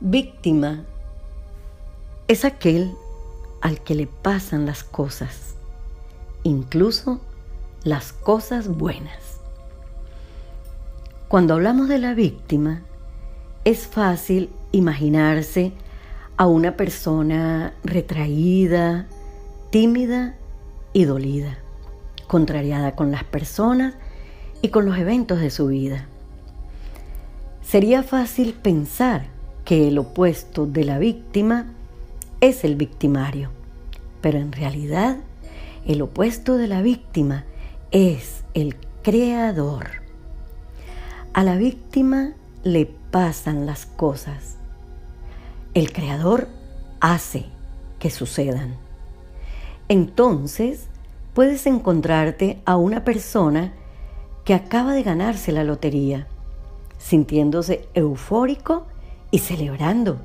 Víctima es aquel al que le pasan las cosas, incluso las cosas buenas. Cuando hablamos de la víctima, es fácil imaginarse a una persona retraída, tímida y dolida, contrariada con las personas y con los eventos de su vida. Sería fácil pensar que el opuesto de la víctima es el victimario, pero en realidad el opuesto de la víctima es el creador. A la víctima le pasan las cosas. El creador hace que sucedan. Entonces puedes encontrarte a una persona que acaba de ganarse la lotería, sintiéndose eufórico y celebrando,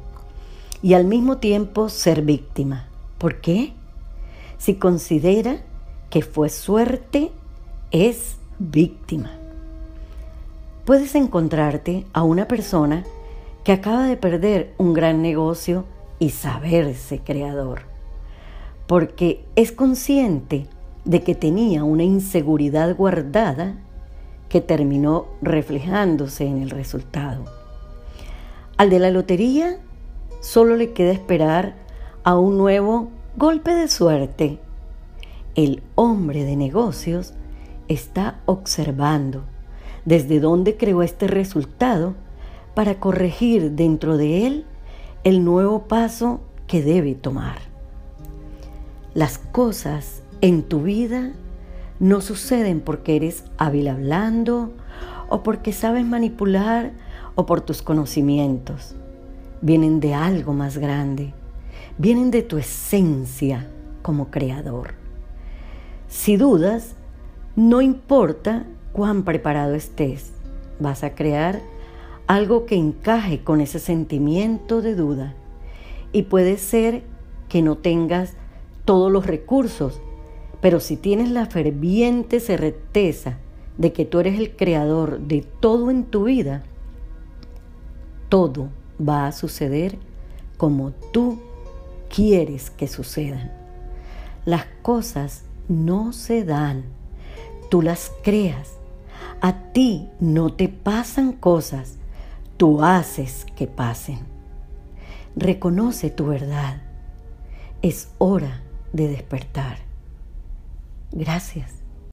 y al mismo tiempo ser víctima. ¿Por qué? Si considera que fue suerte, es víctima. Puedes encontrarte a una persona que acaba de perder un gran negocio y saberse creador, porque es consciente de que tenía una inseguridad guardada que terminó reflejándose en el resultado. Al de la lotería solo le queda esperar a un nuevo golpe de suerte. El hombre de negocios está observando desde dónde creó este resultado para corregir dentro de él el nuevo paso que debe tomar. Las cosas en tu vida no suceden porque eres hábil hablando o porque sabes manipular o por tus conocimientos. Vienen de algo más grande. Vienen de tu esencia como creador. Si dudas, no importa cuán preparado estés, vas a crear algo que encaje con ese sentimiento de duda. Y puede ser que no tengas todos los recursos, pero si tienes la ferviente certeza de que tú eres el creador de todo en tu vida, todo va a suceder como tú quieres que sucedan. Las cosas no se dan, tú las creas. A ti no te pasan cosas, tú haces que pasen. Reconoce tu verdad. Es hora de despertar. Gracias.